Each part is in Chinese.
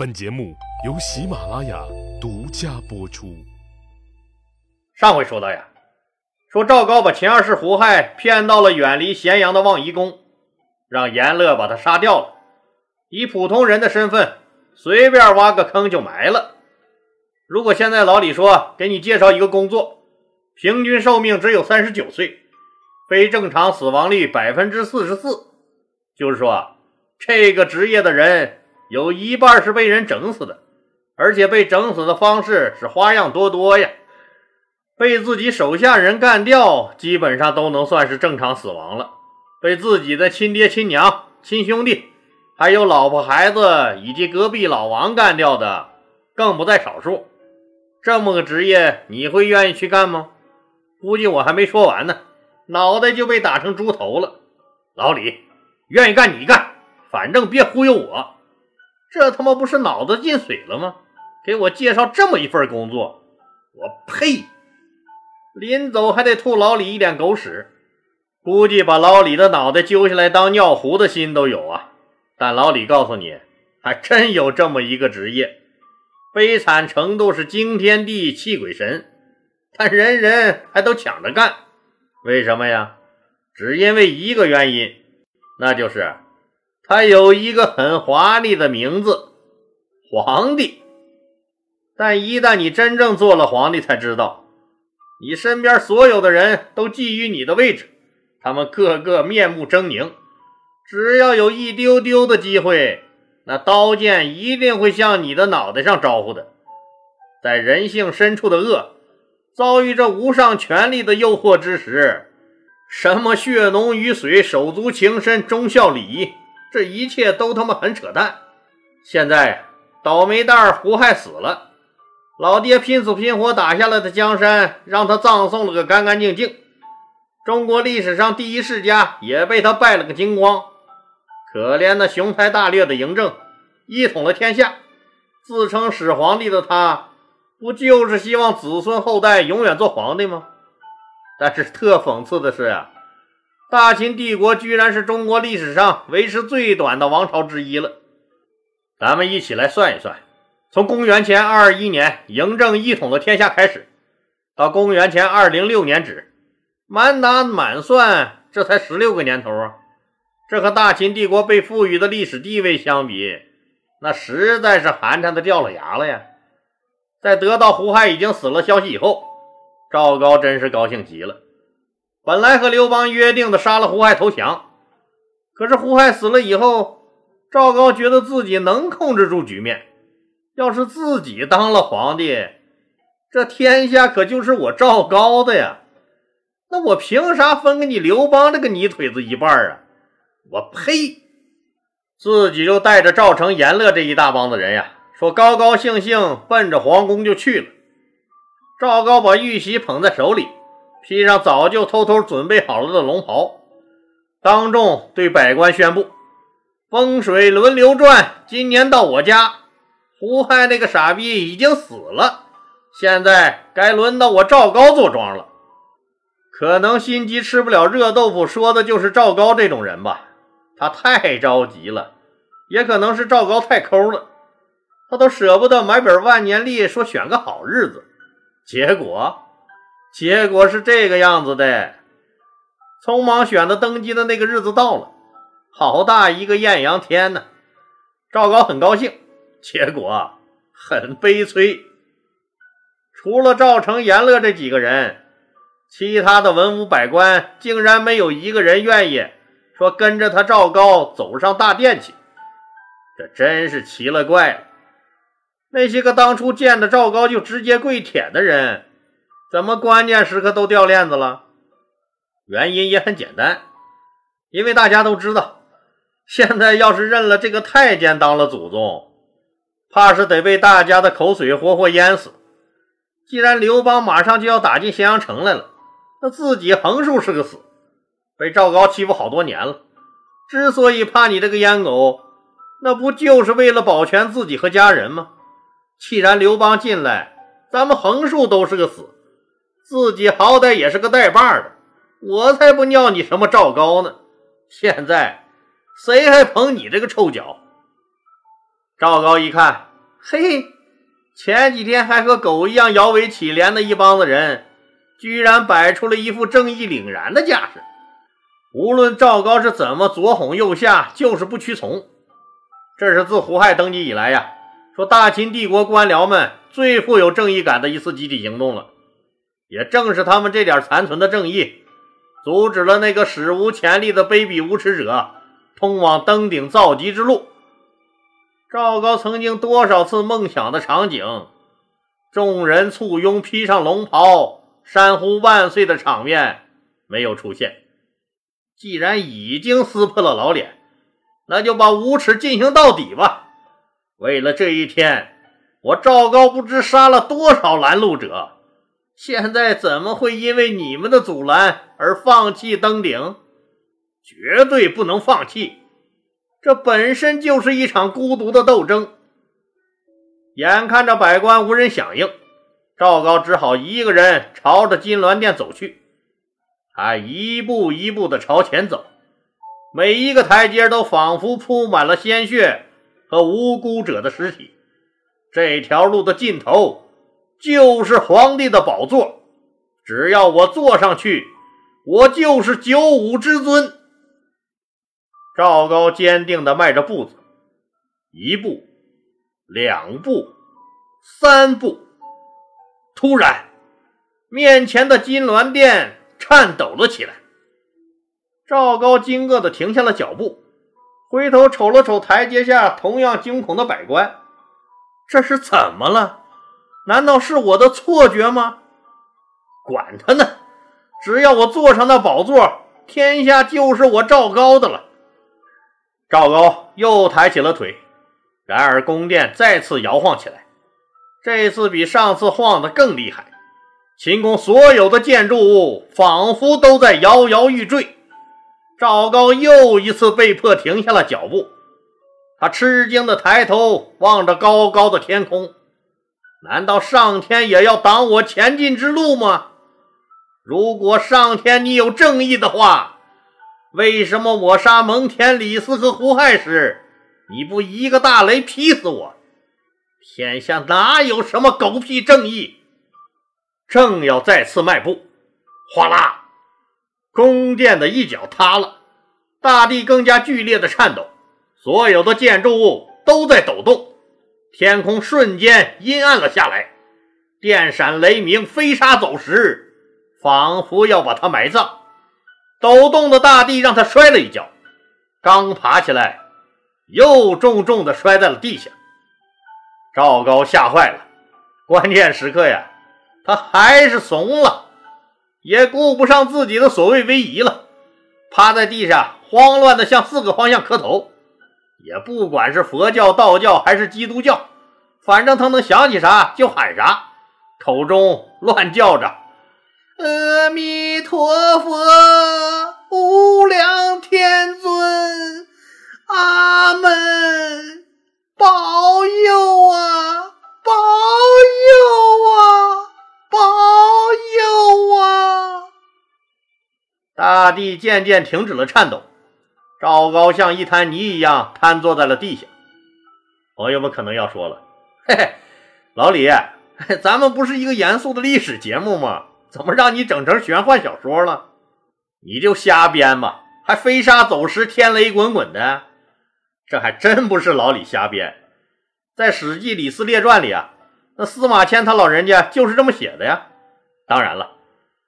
本节目由喜马拉雅独家播出。上回说到呀，说赵高把秦二世胡亥骗到了远离咸阳的望夷宫，让阎乐把他杀掉了，以普通人的身份随便挖个坑就埋了。如果现在老李说给你介绍一个工作，平均寿命只有三十九岁，非正常死亡率百分之四十四，就是说这个职业的人有一半是被人整死的，而且被整死的方式是花样多多呀。被自己手下人干掉，基本上都能算是正常死亡了。被自己的亲爹、亲娘、亲兄弟，还有老婆、孩子以及隔壁老王干掉的，更不在少数。这么个职业，你会愿意去干吗？估计我还没说完呢，脑袋就被打成猪头了。老李，愿意干你干，反正别忽悠我。这他妈不是脑子进水了吗？给我介绍这么一份工作，我呸！临走还得吐老李一脸狗屎，估计把老李的脑袋揪下来当尿壶的心都有啊！但老李告诉你，还真有这么一个职业，悲惨程度是惊天地泣鬼神，但人人还都抢着干，为什么呀？只因为一个原因，那就是他有一个很华丽的名字——皇帝。但一旦你真正做了皇帝，才知道。你身边所有的人都觊觎你的位置，他们个个面目狰狞。只要有一丢丢的机会，那刀剑一定会向你的脑袋上招呼的。在人性深处的恶遭遇着无上权力的诱惑之时，什么血浓于水、手足情深、忠孝礼义，这一切都他妈很扯淡。现在倒霉蛋胡亥死了。老爹拼死拼活打下来的江山，让他葬送了个干干净净。中国历史上第一世家也被他败了个精光。可怜那雄才大略的嬴政，一统了天下，自称始皇帝的他，不就是希望子孙后代永远做皇帝吗？但是特讽刺的是呀，大秦帝国居然是中国历史上维持最短的王朝之一了。咱们一起来算一算。从公元前二一年嬴政一统了天下开始，到公元前二零六年止，满打满算，这才十六个年头啊！这和大秦帝国被赋予的历史地位相比，那实在是寒碜的掉了牙了呀！在得到胡亥已经死了消息以后，赵高真是高兴极了。本来和刘邦约定的杀了胡亥投降，可是胡亥死了以后，赵高觉得自己能控制住局面。要是自己当了皇帝，这天下可就是我赵高的呀！那我凭啥分给你刘邦这个泥腿子一半啊？我呸！自己就带着赵成、阎乐这一大帮子人呀，说高高兴兴奔着皇宫就去了。赵高把玉玺捧在手里，披上早就偷偷准备好了的龙袍，当众对百官宣布：风水轮流转，今年到我家。胡亥那个傻逼已经死了，现在该轮到我赵高坐庄了。可能心急吃不了热豆腐，说的就是赵高这种人吧。他太着急了，也可能是赵高太抠了，他都舍不得买本万年历，说选个好日子。结果，结果是这个样子的：匆忙选的登基的那个日子到了，好大一个艳阳天呢！赵高很高兴。结果很悲催，除了赵成、严乐这几个人，其他的文武百官竟然没有一个人愿意说跟着他赵高走上大殿去。这真是奇了怪了！那些个当初见着赵高就直接跪舔的人，怎么关键时刻都掉链子了？原因也很简单，因为大家都知道，现在要是认了这个太监当了祖宗。怕是得被大家的口水活活淹死。既然刘邦马上就要打进咸阳城来了，那自己横竖是个死，被赵高欺负好多年了。之所以怕你这个烟狗，那不就是为了保全自己和家人吗？既然刘邦进来，咱们横竖都是个死，自己好歹也是个带把的，我才不尿你什么赵高呢！现在谁还捧你这个臭脚？赵高一看嘿，前几天还和狗一样摇尾乞怜的一帮子人，居然摆出了一副正义凛然的架势。无论赵高是怎么左哄右吓，就是不屈从。这是自胡亥登基以来呀，说大秦帝国官僚们最富有正义感的一次集体行动了。也正是他们这点残存的正义，阻止了那个史无前例的卑鄙无耻者通往登顶造极之路。赵高曾经多少次梦想的场景，众人簇拥披上龙袍，山呼万岁的场面没有出现。既然已经撕破了老脸，那就把无耻进行到底吧！为了这一天，我赵高不知杀了多少拦路者，现在怎么会因为你们的阻拦而放弃登顶？绝对不能放弃！这本身就是一场孤独的斗争。眼看着百官无人响应，赵高只好一个人朝着金銮殿走去。他一步一步地朝前走，每一个台阶都仿佛铺满了鲜血和无辜者的尸体。这条路的尽头就是皇帝的宝座，只要我坐上去，我就是九五之尊。赵高坚定地迈着步子，一步，两步，三步，突然，面前的金銮殿。颤抖了起来，赵高惊愕地停下了脚步，回头瞅了瞅台阶下同样惊恐的百官，这是怎么了？难道是我的错觉吗？管他呢，只要我坐上那宝座，天下就是我赵高的了。赵高又抬起了腿，然而宫殿再次摇晃起来，这次比上次晃得更厉害。秦宫所有的建筑物仿佛都在摇摇欲坠，赵高又一次被迫停下了脚步。他吃惊地抬头望着高高的天空，难道上天也要挡我前进之路吗？如果上天你有正义的话，为什么我杀蒙恬、李斯和胡亥时，你不一个大雷劈死我？天下哪有什么狗屁正义？正要再次迈步，哗啦！宫殿的一角塌了，大地更加剧烈的颤抖，所有的建筑物都在抖动，天空瞬间阴暗了下来，电闪雷鸣，飞沙走石，仿佛要把他埋葬。抖动的大地让他摔了一跤，刚爬起来，又重重的摔在了地下。赵高吓坏了，关键时刻呀！他还是怂了，也顾不上自己的所谓威仪了，趴在地上慌乱地向四个方向磕头，也不管是佛教、道教还是基督教，反正他能想起啥就喊啥，口中乱叫着“阿弥陀佛，无量天尊，阿门，保佑啊，保佑啊！”保佑啊！大地渐渐停止了颤抖，赵高像一滩泥一样瘫坐在了地下。朋友们可能要说了：“嘿嘿，老李，咱们不是一个严肃的历史节目吗？怎么让你整成玄幻小说了？你就瞎编吧，还飞沙走石、天雷滚滚的，这还真不是老李瞎编。在《史记·李斯列传》里啊。”那司马迁他老人家就是这么写的呀。当然了，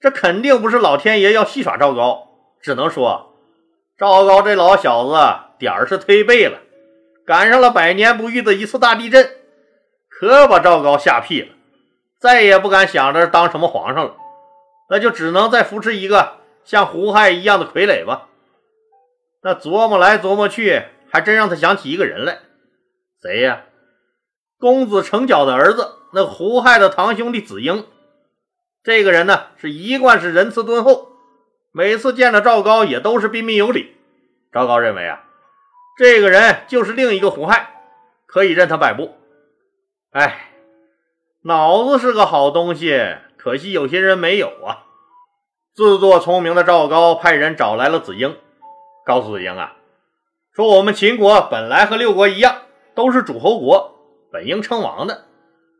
这肯定不是老天爷要戏耍赵高，只能说赵高这老小子点儿是忒背了，赶上了百年不遇的一次大地震，可把赵高吓屁了，再也不敢想着当什么皇上了，那就只能再扶持一个像胡亥一样的傀儡吧。那琢磨来琢磨去，还真让他想起一个人来，谁呀？公子成角的儿子，那胡亥的堂兄弟子婴，这个人呢是一贯是仁慈敦厚，每次见着赵高也都是彬彬有礼。赵高认为啊，这个人就是另一个胡亥，可以任他摆布。哎，脑子是个好东西，可惜有些人没有啊。自作聪明的赵高派人找来了子婴，告诉子婴啊，说我们秦国本来和六国一样，都是诸侯国。本应称王的，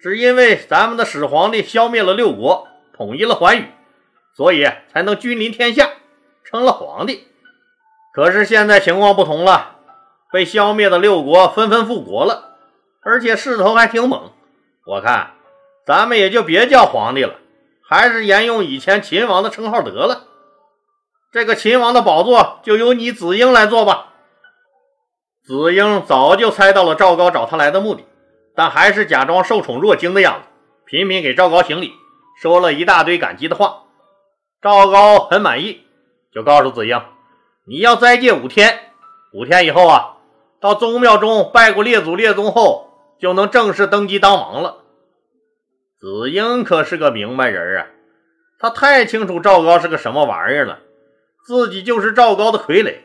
只因为咱们的始皇帝消灭了六国，统一了寰宇，所以才能君临天下，成了皇帝。可是现在情况不同了，被消灭的六国纷纷复国了，而且势头还挺猛。我看咱们也就别叫皇帝了，还是沿用以前秦王的称号得了。这个秦王的宝座就由你子婴来做吧。子婴早就猜到了赵高找他来的目的，但还是假装受宠若惊的样子，频频给赵高行礼，说了一大堆感激的话。赵高很满意，就告诉子婴。你要斋戒五天，五天以后啊，到宗庙中拜过列祖列宗后，就能正式登基当王了。子婴可是个明白人啊，他太清楚赵高是个什么玩意儿了，自己就是赵高的傀儡，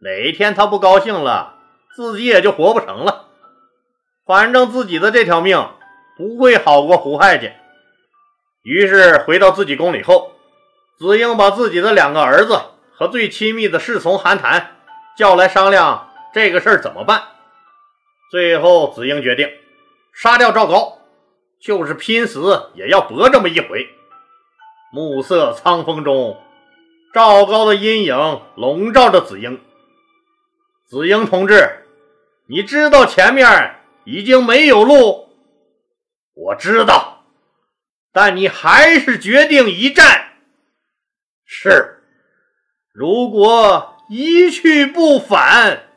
哪一天他不高兴了，自己也就活不成了。反正自己的这条命不会好过胡亥去。于是回到自己宫里后，子婴把自己的两个儿子。和最亲密的侍从韩谈叫来商量这个事儿怎么办。最后，子婴决定杀掉赵高，就是拼死也要搏这么一回。暮色苍风中，赵高的阴影笼罩着子婴。子婴同志，你知道前面已经没有路。我知道，但你还是决定一战。是。如果一去不返，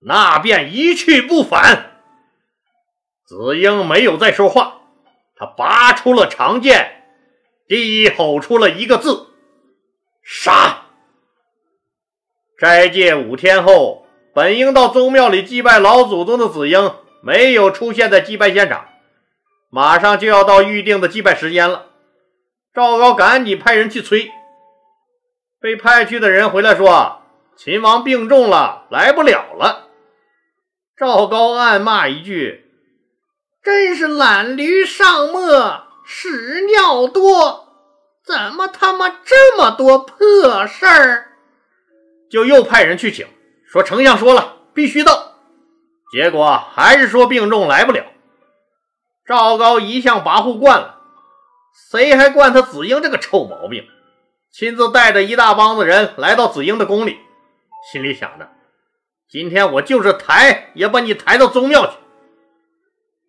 那便一去不返。子婴没有再说话，他拔出了长剑，低吼出了一个字：“杀！”斋戒五天后，本应到宗庙里祭拜老祖宗的子婴没有出现在祭拜现场，马上就要到预定的祭拜时间了。赵高赶紧派人去催。被派去的人回来说：“秦王病重了，来不了了。”赵高暗骂一句：“真是懒驴上磨，屎尿多，怎么他妈这么多破事儿？”就又派人去请，说：“丞相说了，必须到。”结果还是说病重来不了。赵高一向跋扈惯了，谁还惯他子婴这个臭毛病？亲自带着一大帮子人来到子婴的宫里，心里想着：今天我就是抬，也把你抬到宗庙去。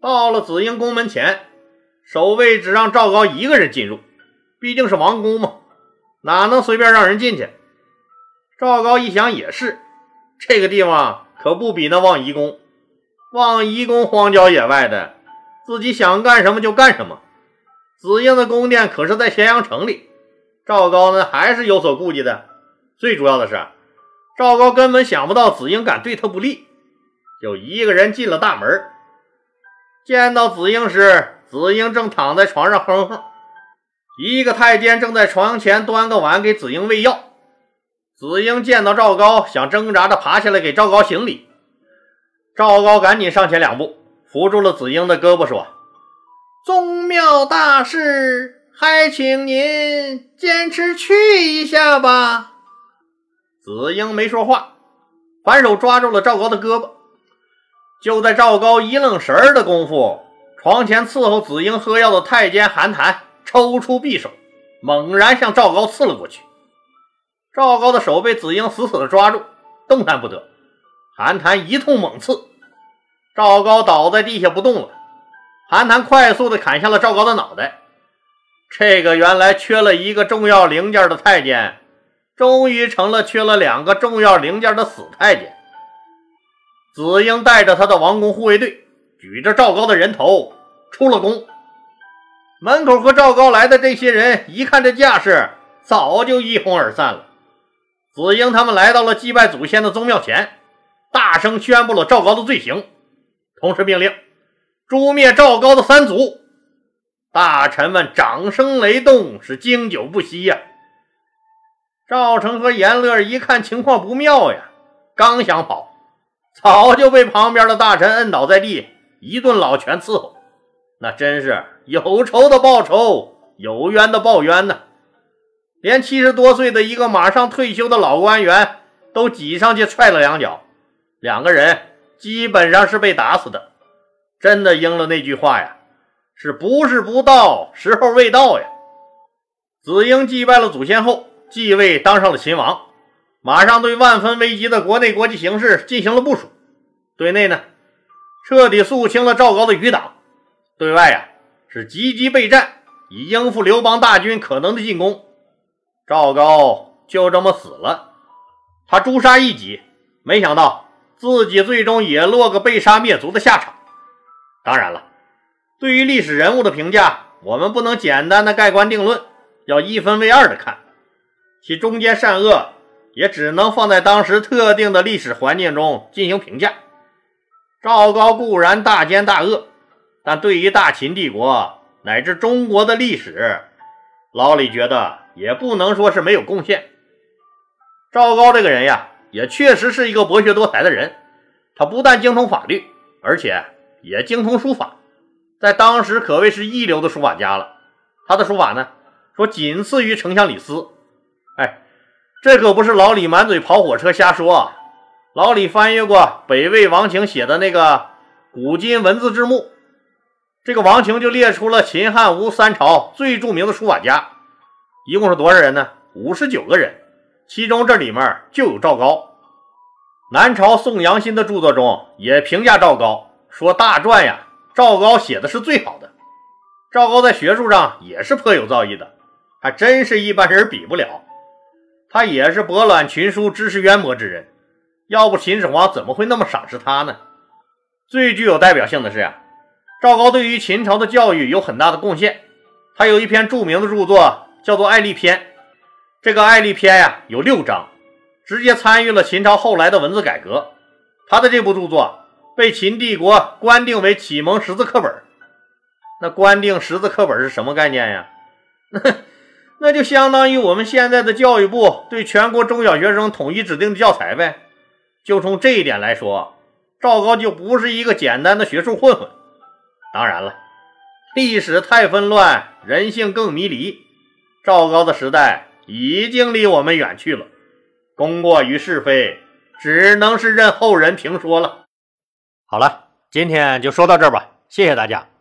到了子婴宫门前，守卫只让赵高一个人进入，毕竟是王宫嘛，哪能随便让人进去？赵高一想也是，这个地方可不比那望夷宫。望夷宫荒郊野外的，自己想干什么就干什么。子婴的宫殿可是在咸阳城里。赵高呢，还是有所顾忌的。最主要的是，赵高根本想不到子婴敢对他不利，就一个人进了大门。见到子婴时，子婴正躺在床上哼哼，一个太监正在床前端个碗给子婴喂药。子婴见到赵高，想挣扎着爬下来给赵高行礼。赵高赶紧上前两步，扶住了子婴的胳膊，说：“宗庙大事。”还请您坚持去一下吧。子婴没说话，反手抓住了赵高的胳膊。就在赵高一愣神儿的功夫，床前伺候子婴喝药的太监韩谈抽出匕首，猛然向赵高刺了过去。赵高的手被子婴死死的抓住，动弹不得。韩谈一通猛刺，赵高倒在地下不动了。韩谈快速的砍下了赵高的脑袋。这个原来缺了一个重要零件的太监，终于成了缺了两个重要零件的死太监。子婴带着他的王宫护卫队，举着赵高的人头出了宫。门口和赵高来的这些人一看这架势，早就一哄而散了。子婴他们来到了祭拜祖先的宗庙前，大声宣布了赵高的罪行，同时命令诛灭赵高的三族。大臣们掌声雷动，是经久不息呀。赵成和阎乐一看情况不妙呀，刚想跑，早就被旁边的大臣摁倒在地，一顿老拳伺候。那真是有仇的报仇，有冤的报冤呢。连七十多岁的一个马上退休的老官员都挤上去踹了两脚，两个人基本上是被打死的。真的应了那句话呀，是不是不到，时候未到呀。子婴祭拜了祖先后，继位当上了秦王，马上对万分危急的国内国际形势进行了部署。对内呢，彻底肃清了赵高的余党；对外呀，是积极备战，以应付刘邦大军可能的进攻。赵高就这么死了，他诛杀异己，没想到自己最终也落个被杀灭族的下场。当然了，对于历史人物的评价，我们不能简单的盖棺定论，要一分为二的看，其中间善恶也只能放在当时特定的历史环境中进行评价。赵高固然大奸大恶，但对于大秦帝国乃至中国的历史，老李觉得也不能说是没有贡献。赵高这个人呀，也确实是一个博学多才的人，他不但精通法律，而且也精通书法，在当时可谓是一流的书法家了。他的书法呢，说仅次于丞相李斯。哎，这可不是老李满嘴跑火车瞎说啊。老李翻阅过北魏王庭写的那个古今文字志目，这个王庭就列出了秦汉吴三朝最著名的书法家，一共是多少人呢？五十九个人，其中这里面就有赵高。南朝宋杨新的著作中也评价赵高，说大传呀，赵高写的是最好的。赵高在学术上也是颇有造诣的，还真是一般人比不了。他也是博览群书、知识渊博之人。要不秦始皇怎么会那么赏识他呢？最具有代表性的是呀，赵高对于秦朝的教育有很大的贡献。他有一篇著名的著作叫做《爱历篇》，这个《爱历篇》呀有六章，直接参与了秦朝后来的文字改革。他的这部著作被秦帝国官定为启蒙识字课本。那官定识字课本是什么概念呀？那就相当于我们现在的教育部对全国中小学生统一指定的教材呗。就从这一点来说，赵高就不是一个简单的学术混混。当然了，历史太纷乱，人性更迷离。赵高的时代已经离我们远去了，功过与是非，只能是任后人评说了。好了，今天就说到这儿吧，谢谢大家。